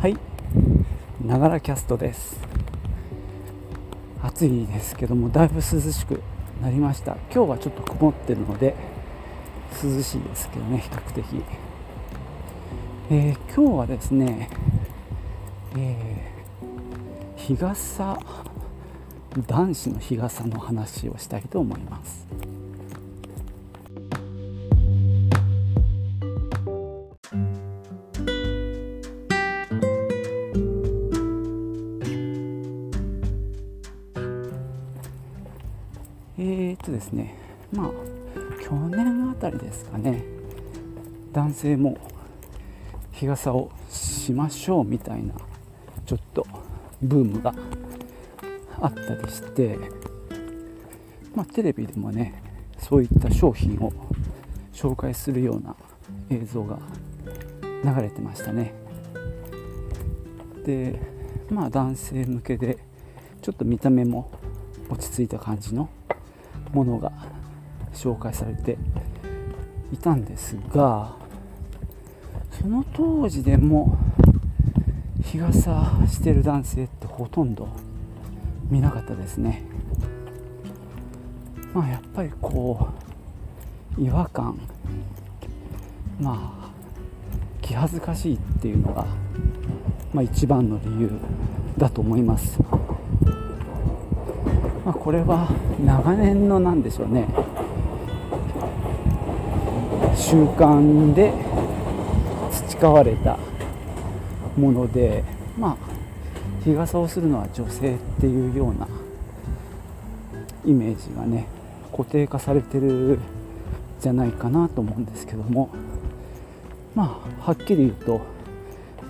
はい。ながらキャストです。暑いですけどもだいぶ涼しくなりました。今日はちょっと曇ってるので涼しいですけどね比較的、えー、今日はですね、えー、日傘男子の日傘の話をしたいと思います。まあ去年あたりですかね。男性も日傘をしましょうみたいなちょっとブームがあったりして、まあ、テレビでもねそういった商品を紹介するような映像が流れてましたね。でまあ男性向けでちょっと見た目も落ち着いた感じのものが紹介されていたんですがその当時でも日傘してる男性ってほとんど見なかったですね。まあやっぱりこう違和感まあ気恥ずかしいっていうのが、まあ、一番の理由だと思います、まあ、これは長年のなんでしょうね。習慣で培われたものでまあ日傘をするのは女性っていうようなイメージがね固定化されてるじゃないかなと思うんですけどもまあはっきり言うと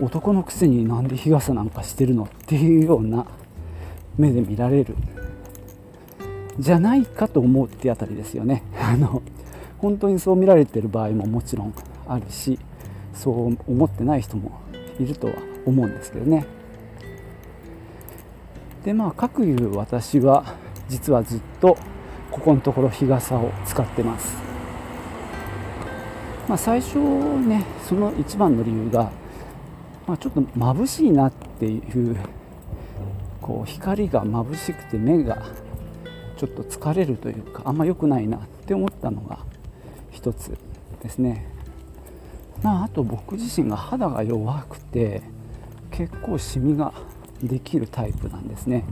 男のくせになんで日傘なんかしてるのっていうような目で見られるじゃないかと思うってあたりですよね。あの本当にそう見られてる場合ももちろんあるしそう思ってない人もいるとは思うんですけどね。でまあかくいう私は実はずっとここのところ日傘を使ってます、まあ、最初ねその一番の理由が、まあ、ちょっと眩しいなっていうこう光が眩しくて目がちょっと疲れるというかあんま良くないなって思ったのが一つですね。まああと僕自身が肌が弱くて結構シミができるタイプなんですね、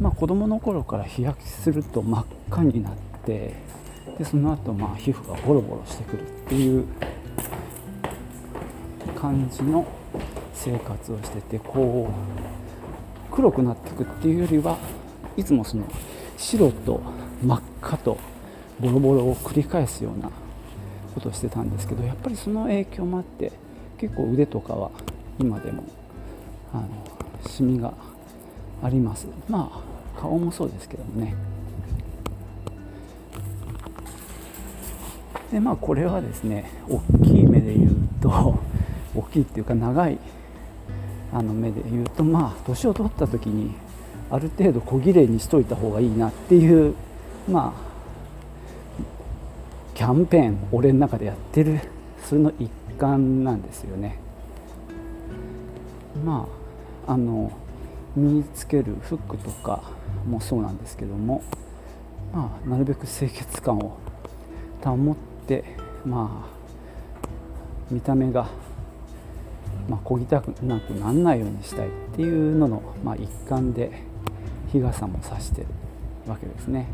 まあ、子供の頃から日焼けすると真っ赤になってでその後まあ皮膚がボロボロしてくるっていう感じの生活をしててこう黒くなっていくっていうよりはいつもその白と真っ赤とボロボロを繰り返すようなことしてたんですけどやっぱりその影響もあって結構腕とかは今でもあのシミがあります。まあ顔もそうですけどもね。でまあこれはですね大きい目で言うと大きいっていうか長いあの目で言うとまあ年を取った時にある程度小綺麗にしといた方がいいなっていうまあキャンペーン俺の中でやってるそれの一環なんですよねまああの身につけるフックとかもそうなんですけども、まあ、なるべく清潔感を保って、まあ、見た目が、まあ、小汚くなくならないようにしたいっていうのの、まあ、一環で日傘もさしてるわけですね。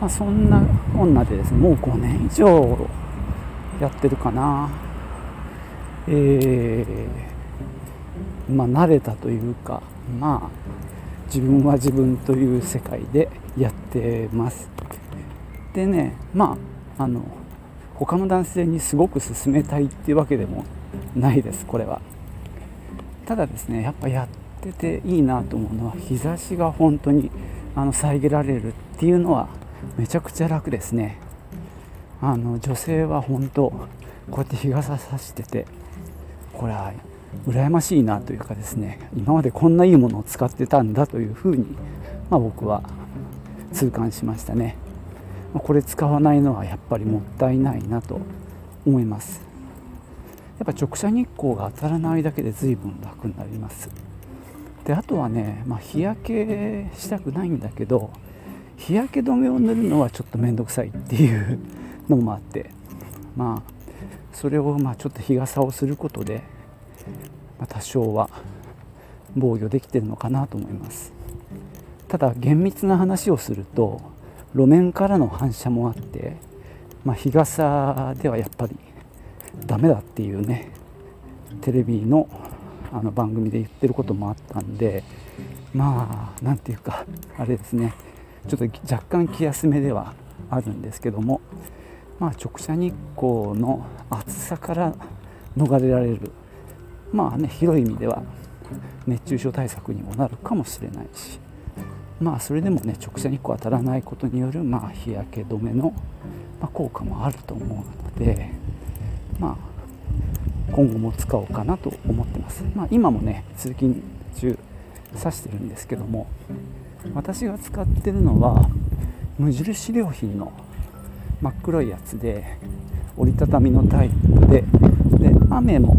まあ、そんな女でですねもう5年以上やってるかな。えー、まあ慣れたというかまあ自分は自分という世界でやってます。でねまああの他の男性にすごく勧めたいっていうわけでもないですこれは。ただですねやっぱやってていいなと思うのは日差しが本当にあの遮られるっていうのはめちゃくちゃ楽ですね。あの女性は本当こうやって日傘さしててこれは羨ましいなというかですね今までこんないいものを使ってたんだというふうに、まあ、僕は痛感しましたね。これ使わないのはやっぱりもったいないなと思います。やっぱ直射日光が当たらないだけで随分楽になります。であとはね、まあ、日焼けしたくないんだけど日焼け止めを塗るのはちょっと面倒くさいっていうのもあってまあそれをまあちょっと日傘をすることで、ま、多少は防御できてるのかなと思います。ただ厳密な話をすると路面からの反射もあって、まあ、日傘ではやっぱりダメだっていうねテレビのあの番組で言ってることもあったんでまあ何て言うかあれですね。ちょっと若干気休めではあるんですけどもまあ、直射日光の暑さから逃れられるまあね広い意味では熱中症対策にもなるかもしれないしまあそれでもね直射日光当たらないことによるまあ日焼け止めの、ま効果もあると思うのでまあ今後も使おうかなと思ってます、まあ、今もね通勤中指してるんですけども私が使ってるのは無印良品の真っ黒いやつで折りたたみのタイプでで雨も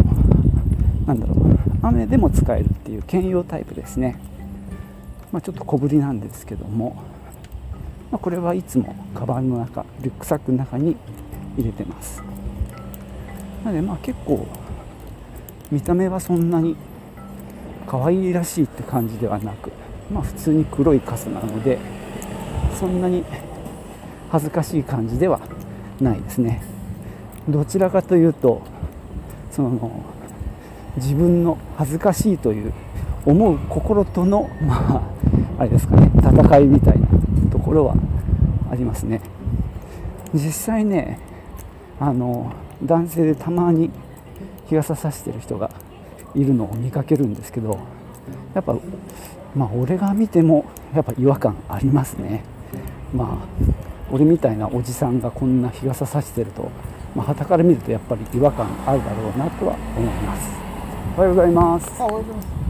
なんだろう雨でも使えるっていう兼用タイプですね、まあ、ちょっと小ぶりなんですけども、まあ、これはいつもカバンの中リュックサックの中に入れてます。なのでまあ結構見た目はそんなに可愛いらしいって感じではなくまあ普通に黒いカスなのでそんなに恥ずかしい感じではないですね。どちらかというとその自分の恥ずかしいという思う心とのまああれですかね戦いみたいなところはありますね。実際ねあの男性でたまに日傘さしてる人がいるのを見かけるんですけどやっぱまあ俺が見てもやっぱ違和感ありますね。まあ俺みたいなおじさんがこんな日傘さしてるとまあ、から見るとやっぱり違和感あるだろうなとは思いますおはようございます。おはようございます。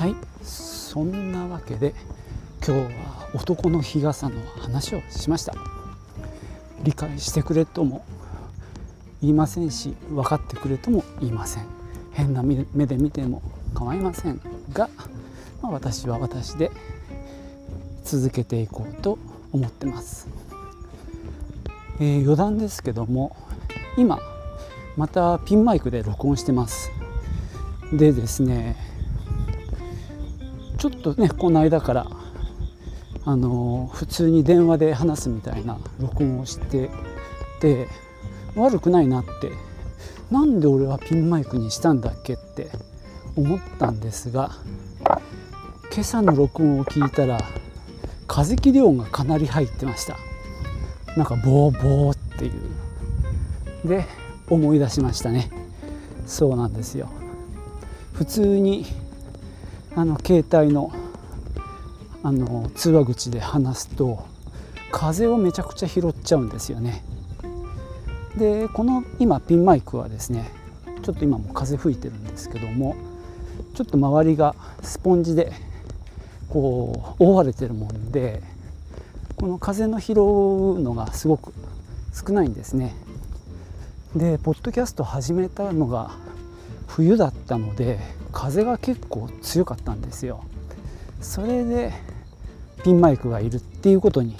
はい。そんなわけで今日は男の日傘の話をしました。理解してくれとも言いませんし分かってくれとも言いません。変な目で見ても構いませんが、まあ、私は私で続けていこうと思ってます、えー、余談ですけども今またピンマイクで録音してます。でですねちょっとねこの間からあの普通に電話で話すみたいな録音をしてて悪くないなってなんで俺はピンマイクにしたんだっけって思ったんですが今朝の録音を聞いたら風切り音がかなり入ってました。なんかボーボーっていう。で思い出しましたね。そうなんですよ。普通にあの携帯のあの通話口で話すと風をめちゃくちゃ拾っちゃうんですよね。でこの今ピンマイクはですねちょっと今も風吹いてるんですけどもちょっと周りがスポンジでこう覆われてるもんでこの風の拾うのがすごく少ないんですね。でポッドキャスト始めたのが冬だったので風が結構強かったんですよ。それでピンマイクがいるっていうことに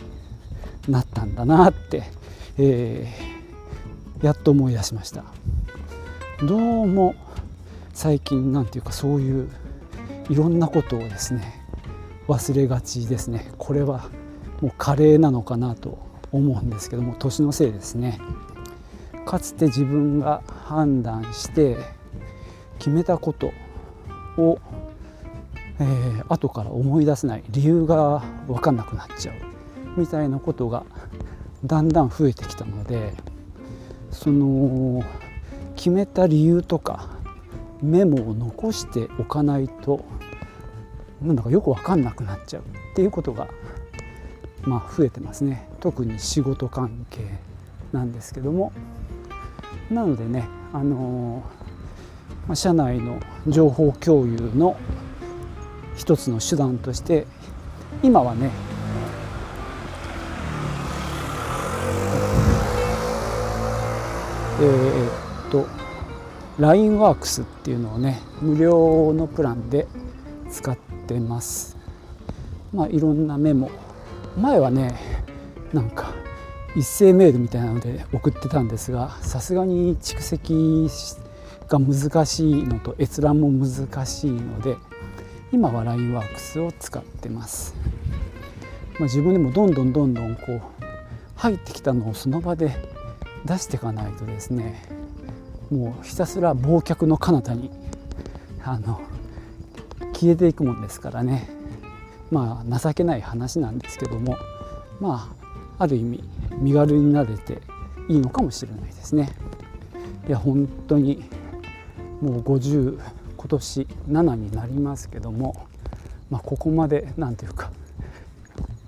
なったんだなって、えーやっと思い出しました。どうも最近なんていうかそういういろんなことをですね忘れがちですね。これはもう加齢なのかなと思うんですけども年のせいですね。かつて自分が判断して決めたことを、えー、後から思い出せない理由が分かんなくなっちゃうみたいなことがだんだん増えてきたのでその決めた理由とかメモを残しておかないとなんだかよく分かんなくなっちゃうっていうことがまあ増えてますね。特に仕事関係なんですけども。なのでねあのま、社内の情報共有の一つの手段として今はねえ、っと LINEWORKS っていうのをね無料のプランで使ってます。まあいろんなメモ。前はねなんか一斉メールみたいなので送ってたんですがさすがに蓄積が難しいのと閲覧も難しいので今は LINEWORKS を使ってます、まあ、自分でもどんどんどんどんこう入ってきたのをその場で出していかないとですねもうひたすら忘却の彼方にあの消えていくもんですからねまあ情けない話なんですけどもまあある意味身軽になれていいのかもしれないですね。いや本当にもう50今年7になりますけども、まあ、ここまで何ていうか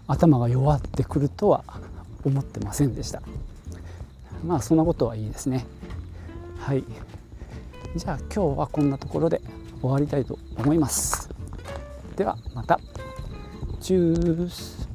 頭が弱ってくるとは思ってませんでした。まあそんなことはいいですね。はい。じゃあ今日はこんなところで終わりたいと思います。ではまた。チュース。